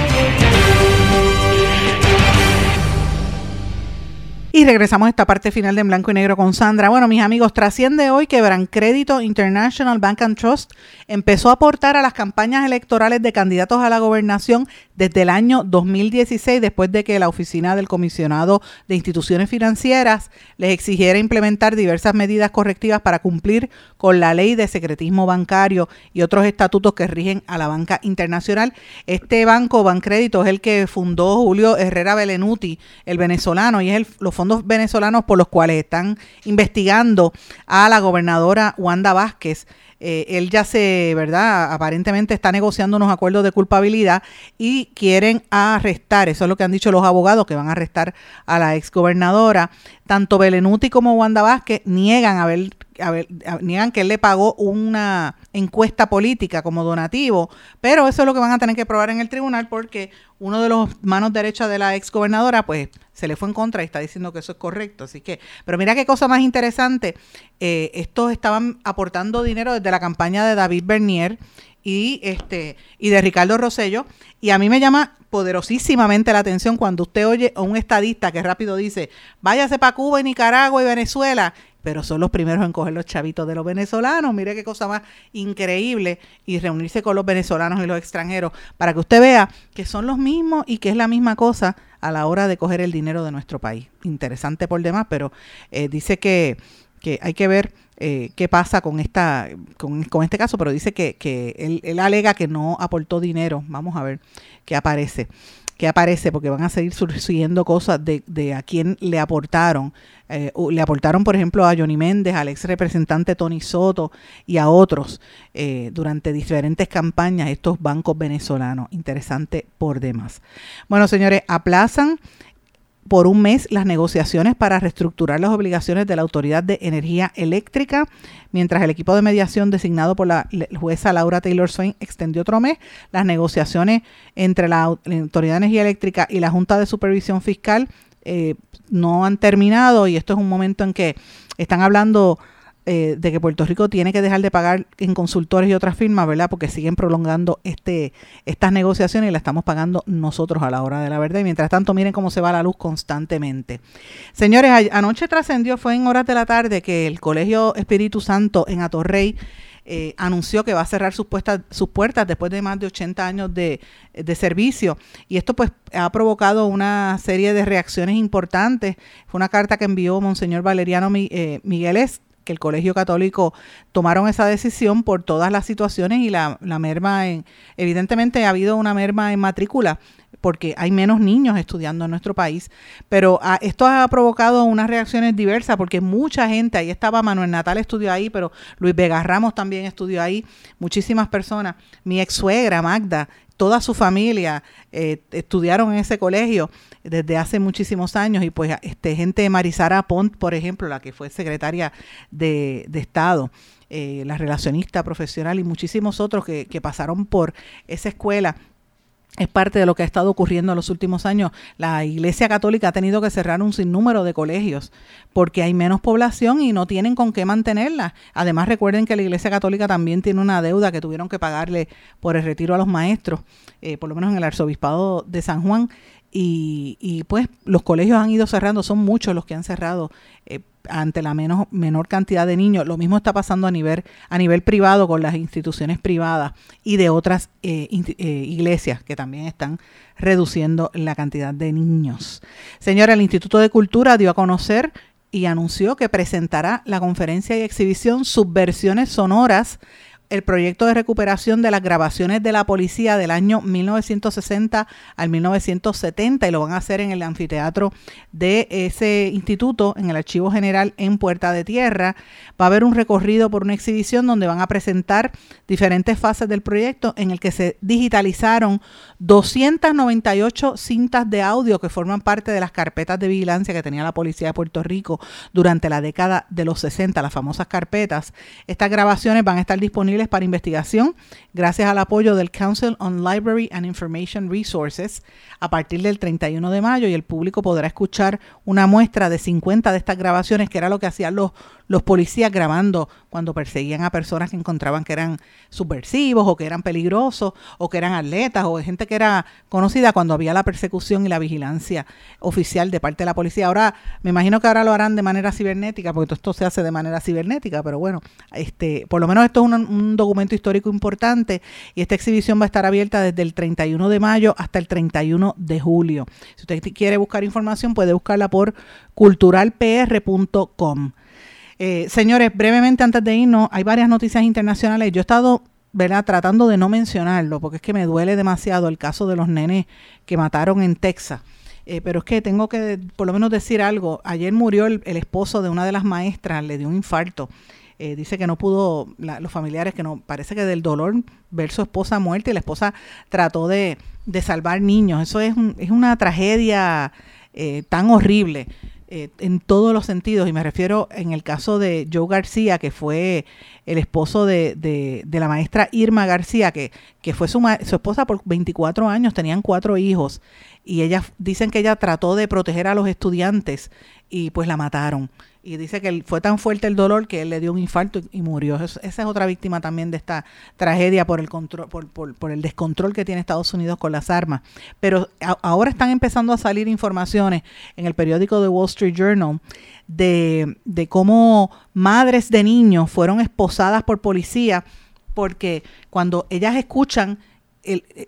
Y regresamos a esta parte final de En Blanco y Negro con Sandra. Bueno, mis amigos, trasciende hoy que Crédito International Bank and Trust empezó a aportar a las campañas electorales de candidatos a la gobernación desde el año 2016, después de que la Oficina del Comisionado de Instituciones Financieras les exigiera implementar diversas medidas correctivas para cumplir con la ley de secretismo bancario y otros estatutos que rigen a la banca internacional. Este banco, Bancrédito, es el que fundó Julio Herrera Belenuti, el venezolano, y es el, los fondos venezolanos por los cuales están investigando a la gobernadora Wanda Vázquez. Eh, él ya se, ¿verdad? Aparentemente está negociando unos acuerdos de culpabilidad y quieren arrestar, eso es lo que han dicho los abogados, que van a arrestar a la exgobernadora. Tanto Belenuti como Wanda Vázquez niegan haber, haber- niegan que él le pagó una encuesta política como donativo, pero eso es lo que van a tener que probar en el tribunal porque uno de los manos derechas de la exgobernadora, pues se le fue en contra y está diciendo que eso es correcto. Así que, pero mira qué cosa más interesante. eh, estos estaban aportando dinero desde la campaña de David Bernier y este y de Ricardo Rosello y a mí me llama poderosísimamente la atención cuando usted oye a un estadista que rápido dice váyase para Cuba y Nicaragua y Venezuela pero son los primeros en coger los chavitos de los venezolanos. Mire qué cosa más increíble y reunirse con los venezolanos y los extranjeros para que usted vea que son los mismos y que es la misma cosa a la hora de coger el dinero de nuestro país. Interesante por demás, pero eh, dice que, que hay que ver eh, qué pasa con esta con, con este caso, pero dice que, que él, él alega que no aportó dinero. Vamos a ver qué aparece que aparece, porque van a seguir surgiendo cosas de, de a quién le aportaron. Eh, le aportaron, por ejemplo, a Johnny Méndez, al ex representante Tony Soto y a otros eh, durante diferentes campañas, estos bancos venezolanos. Interesante por demás. Bueno, señores, aplazan por un mes las negociaciones para reestructurar las obligaciones de la Autoridad de Energía Eléctrica, mientras el equipo de mediación designado por la jueza Laura Taylor Swain extendió otro mes las negociaciones entre la Autoridad de Energía Eléctrica y la Junta de Supervisión Fiscal eh, no han terminado y esto es un momento en que están hablando eh, de que Puerto Rico tiene que dejar de pagar en consultores y otras firmas, ¿verdad? Porque siguen prolongando este estas negociaciones y la estamos pagando nosotros a la hora de la verdad. Y mientras tanto, miren cómo se va la luz constantemente. Señores, anoche trascendió, fue en horas de la tarde, que el Colegio Espíritu Santo en Atorrey eh, anunció que va a cerrar sus, puestas- sus puertas después de más de 80 años de, de servicio. Y esto pues ha provocado una serie de reacciones importantes. Fue una carta que envió Monseñor Valeriano eh, Migueles que el Colegio Católico tomaron esa decisión por todas las situaciones y la, la merma en, evidentemente ha habido una merma en matrícula porque hay menos niños estudiando en nuestro país, pero esto ha provocado unas reacciones diversas porque mucha gente, ahí estaba Manuel Natal estudió ahí, pero Luis Vega Ramos también estudió ahí, muchísimas personas, mi ex suegra Magda toda su familia eh, estudiaron en ese colegio desde hace muchísimos años y pues este gente de Marisara Pont, por ejemplo, la que fue secretaria de, de Estado, eh, la relacionista profesional y muchísimos otros que, que pasaron por esa escuela es parte de lo que ha estado ocurriendo en los últimos años. La Iglesia Católica ha tenido que cerrar un sinnúmero de colegios porque hay menos población y no tienen con qué mantenerla. Además, recuerden que la Iglesia Católica también tiene una deuda que tuvieron que pagarle por el retiro a los maestros, eh, por lo menos en el Arzobispado de San Juan. Y, y, pues los colegios han ido cerrando, son muchos los que han cerrado eh, ante la menos, menor cantidad de niños. Lo mismo está pasando a nivel, a nivel privado con las instituciones privadas y de otras eh, eh, iglesias que también están reduciendo la cantidad de niños. Señora, el Instituto de Cultura dio a conocer y anunció que presentará la conferencia y exhibición Subversiones Sonoras el proyecto de recuperación de las grabaciones de la policía del año 1960 al 1970 y lo van a hacer en el anfiteatro de ese instituto, en el Archivo General en Puerta de Tierra. Va a haber un recorrido por una exhibición donde van a presentar diferentes fases del proyecto en el que se digitalizaron 298 cintas de audio que forman parte de las carpetas de vigilancia que tenía la policía de Puerto Rico durante la década de los 60, las famosas carpetas. Estas grabaciones van a estar disponibles para investigación gracias al apoyo del Council on Library and Information Resources. A partir del 31 de mayo y el público podrá escuchar una muestra de 50 de estas grabaciones que era lo que hacían los, los policías grabando cuando perseguían a personas que encontraban que eran subversivos o que eran peligrosos o que eran atletas o gente que era conocida cuando había la persecución y la vigilancia oficial de parte de la policía. Ahora, me imagino que ahora lo harán de manera cibernética, porque todo esto se hace de manera cibernética, pero bueno, este, por lo menos esto es un, un documento histórico importante y esta exhibición va a estar abierta desde el 31 de mayo hasta el 31 de julio. Si usted quiere buscar información, puede buscarla por culturalpr.com. Eh, señores, brevemente antes de irnos, hay varias noticias internacionales. Yo he estado tratando de no mencionarlo porque es que me duele demasiado el caso de los nenes que mataron en Texas. Eh, pero es que tengo que por lo menos decir algo. Ayer murió el, el, esposo de una de las maestras, le dio un infarto. Eh, dice que no pudo, la, los familiares, que no, parece que del dolor ver su esposa muerta y la esposa trató de, de salvar niños. Eso es, un, es una tragedia eh, tan horrible. Eh, en todos los sentidos, y me refiero en el caso de Joe García, que fue el esposo de, de, de la maestra Irma García, que, que fue su, su, esposa por 24 años, tenían cuatro hijos, y ella dicen que ella trató de proteger a los estudiantes y pues la mataron y dice que fue tan fuerte el dolor que él le dio un infarto y, murió. esa es otra víctima también de esta tragedia por el control, por, por, por el descontrol que tiene Estados Unidos con las armas. Pero ahora están empezando a salir informaciones en el periódico The Wall Street Journal de, de cómo madres de niños fueron esposadas por policía porque cuando ellas escuchan,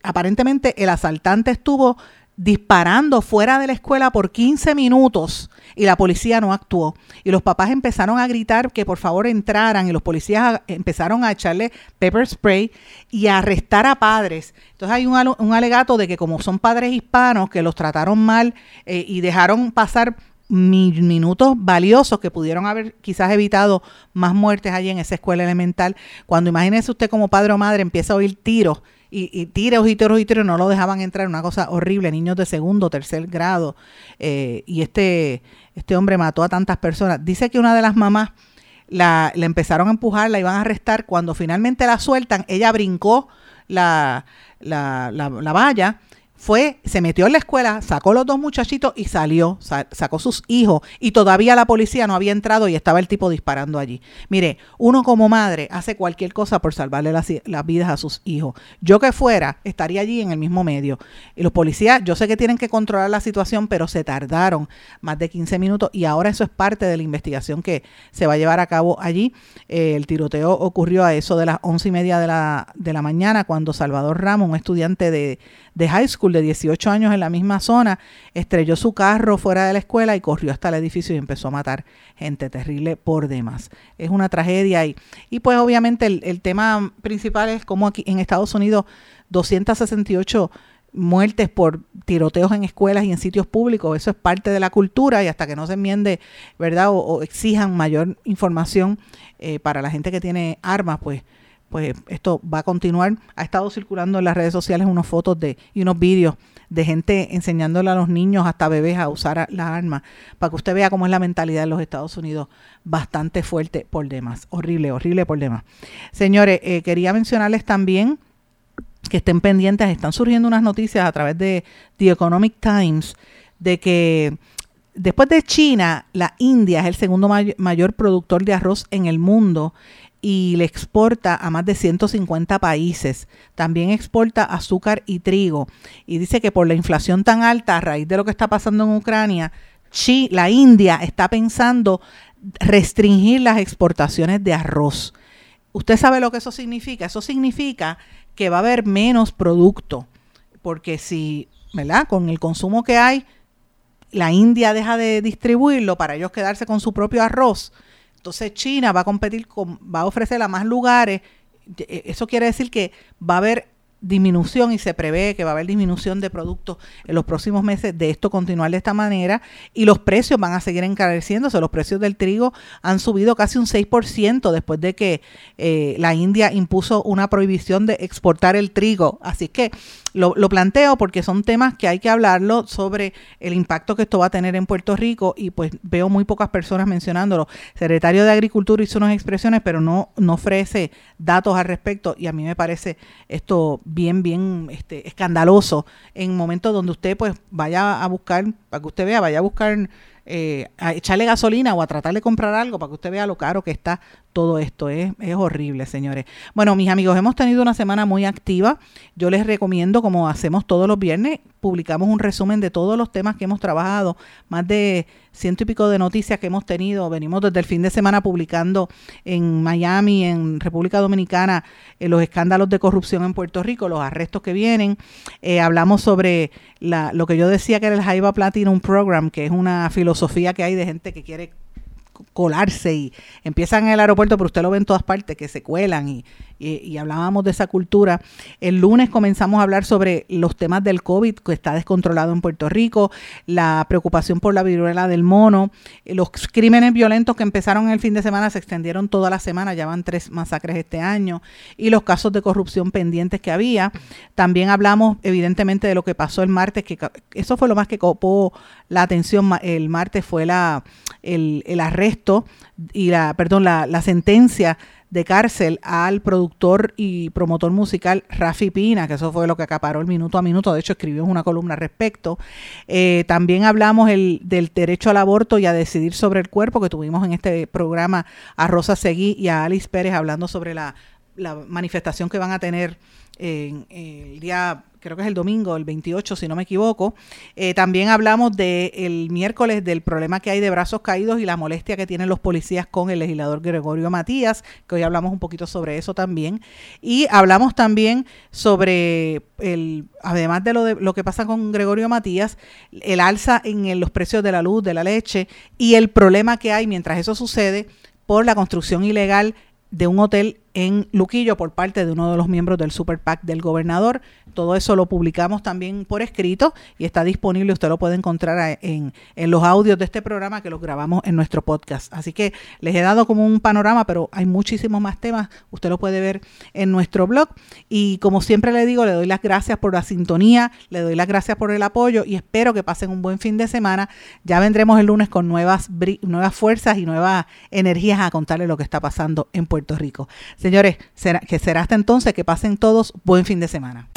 aparentemente el asaltante estuvo disparando fuera de la escuela por 15 minutos y la policía no actuó. Y los papás empezaron a gritar que por favor entraran y los policías empezaron a echarle pepper spray y a arrestar a padres. Entonces hay un, alegato de que como son padres hispanos que los trataron mal eh, y dejaron pasar minutos valiosos que pudieron haber quizás evitado más muertes allí en esa escuela elemental. Cuando imagínese usted como padre o madre empieza a oír tiros y, y tiros y tiros y tiros no lo dejaban entrar, una cosa horrible, niños de segundo, tercer grado, eh, y este, este hombre mató a tantas personas. Dice que una de las mamás la, la empezaron a empujar, la iban a arrestar, cuando finalmente la sueltan, ella brincó la, la, la, la valla fue, se metió en la escuela, sacó los dos muchachitos y salió, sacó sus hijos y todavía la policía no había entrado y estaba el tipo disparando allí. Mire, uno como madre hace cualquier cosa por salvarle las, las vidas a sus hijos. Yo que fuera, estaría allí en el mismo medio. Y los policías, yo sé que tienen que controlar la situación, pero se tardaron más de 15 minutos y ahora eso es parte de la investigación que se va a llevar a cabo allí. Eh, el tiroteo ocurrió a eso de las once y media de la, de la mañana cuando Salvador Ramos, un estudiante de, de high school de 18 años en la misma zona, estrelló su carro fuera de la escuela y corrió hasta el edificio y empezó a matar gente terrible por demás. Es una tragedia y, y pues obviamente el, tema principal es como aquí en Estados Unidos 268 muertes por tiroteos en escuelas y en sitios públicos, eso es parte de la cultura y hasta que no se enmiende, ¿verdad? O, o exijan mayor información eh, para la gente que tiene armas, pues pues esto va a continuar. Ha estado circulando en las redes sociales unas fotos de y unos vídeos de gente enseñándole a los niños, hasta bebés, a usar las armas, para que usted vea cómo es la mentalidad de los Estados Unidos, bastante fuerte por demás, horrible, horrible por demás. Señores, eh, quería mencionarles también que estén pendientes, están surgiendo unas noticias a través de The Economic Times de que después de China, la India es el segundo mayor productor de arroz en el mundo y le exporta a más de 150 países. También exporta azúcar y trigo. Y dice que por la inflación tan alta a raíz de lo que está pasando en Ucrania, la India está pensando restringir las exportaciones de arroz. ¿Usted sabe lo que eso significa? Eso significa que va a haber menos producto. Porque si, ¿verdad? Con el consumo que hay, la India deja de distribuirlo para ellos quedarse con su propio arroz entonces China va a competir con, va a ofrecer a más lugares. E, eso quiere decir que va a haber disminución y se prevé que va a haber disminución de productos en los próximos meses de esto continuar de esta manera y los precios van a seguir encareciéndose. Los precios del trigo han subido casi un 6% después de que eh, la India impuso una prohibición de exportar el trigo. Así que lo, lo, planteo porque son temas que hay que hablarlo sobre el impacto que esto va a tener en Puerto Rico y pues veo muy pocas personas mencionándolo. Secretario de Agricultura hizo unas expresiones pero no, no ofrece datos al respecto y a mí me parece esto bien, bien este, escandaloso en momentos donde usted pues vaya a buscar, para que usted vea, vaya a buscar eh, a echarle gasolina o a tratar de comprar algo para que usted vea lo caro que está todo esto. Es, es horrible, señores. Bueno, mis amigos, hemos tenido una semana muy activa. Yo les recomiendo, como hacemos todos los viernes, publicamos un resumen de todos los temas que hemos trabajado, más de ciento y pico de noticias que hemos tenido. Venimos desde el fin de semana publicando en Miami, en República Dominicana, eh, los escándalos de corrupción en Puerto Rico, los arrestos que vienen. Eh, hablamos sobre la, lo que yo decía que era el Jaiba Platinum Program, que es una filosofía que hay de gente que quiere colarse y empiezan en el aeropuerto, pero usted lo ve en todas partes, que se cuelan y, y, hablábamos de esa cultura. El lunes comenzamos a hablar sobre los temas del COVID que está descontrolado en Puerto Rico, la preocupación por la viruela del mono, los crímenes violentos que empezaron el fin de semana se extendieron toda la semana, ya van tres masacres este año, y los casos de corrupción pendientes que había. También hablamos evidentemente de lo que pasó el martes, que eso fue lo más que copó la atención el martes, fue la, el, el arresto y la, perdón, la, la sentencia de cárcel al productor y promotor musical Rafi Pina, que eso fue lo que acaparó el minuto a minuto, de hecho escribió una columna al respecto. Eh, también hablamos el, del derecho al aborto y a decidir sobre el cuerpo, que tuvimos en este programa a Rosa Seguí y a Alice Pérez hablando sobre la, la manifestación que van a tener en el día creo que es el domingo, el 28, si no me equivoco. Eh, también hablamos del el miércoles del problema que hay de brazos caídos y la molestia que tienen los policías con el legislador Gregorio Matías, que hoy hablamos un poquito sobre eso también. Y hablamos también sobre el, además de lo, de lo que pasa con Gregorio Matías, el alza en los precios de la luz, de la leche y el problema que hay mientras eso sucede por la construcción ilegal de un hotel en Luquillo por parte de uno de los miembros del Super PAC del gobernador. Todo eso lo publicamos también por escrito y está disponible. Usted lo puede encontrar en, los audios de este programa que los grabamos en nuestro podcast. Así que les he dado como un panorama, pero hay muchísimos más temas. Usted lo puede ver en nuestro blog. Y como siempre le digo, le doy las gracias por la sintonía, le doy las gracias por el apoyo y espero que pasen un buen fin de semana. Ya vendremos el lunes con nuevas, nuevas fuerzas y nuevas energías a contarle lo que está pasando en Puerto Rico. Señores, será, que será hasta entonces que pasen todos buen fin de semana.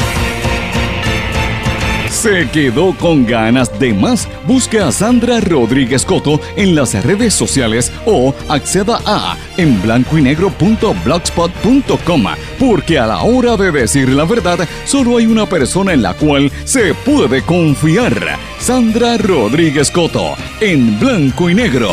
¿Se quedó con ganas de más? Busque a Sandra Rodríguez Coto en las redes sociales o acceda a en blanco y negro.blogspot.com porque a la hora de decir la verdad solo hay una persona en la cual se puede confiar. Sandra Rodríguez Coto en blanco y negro.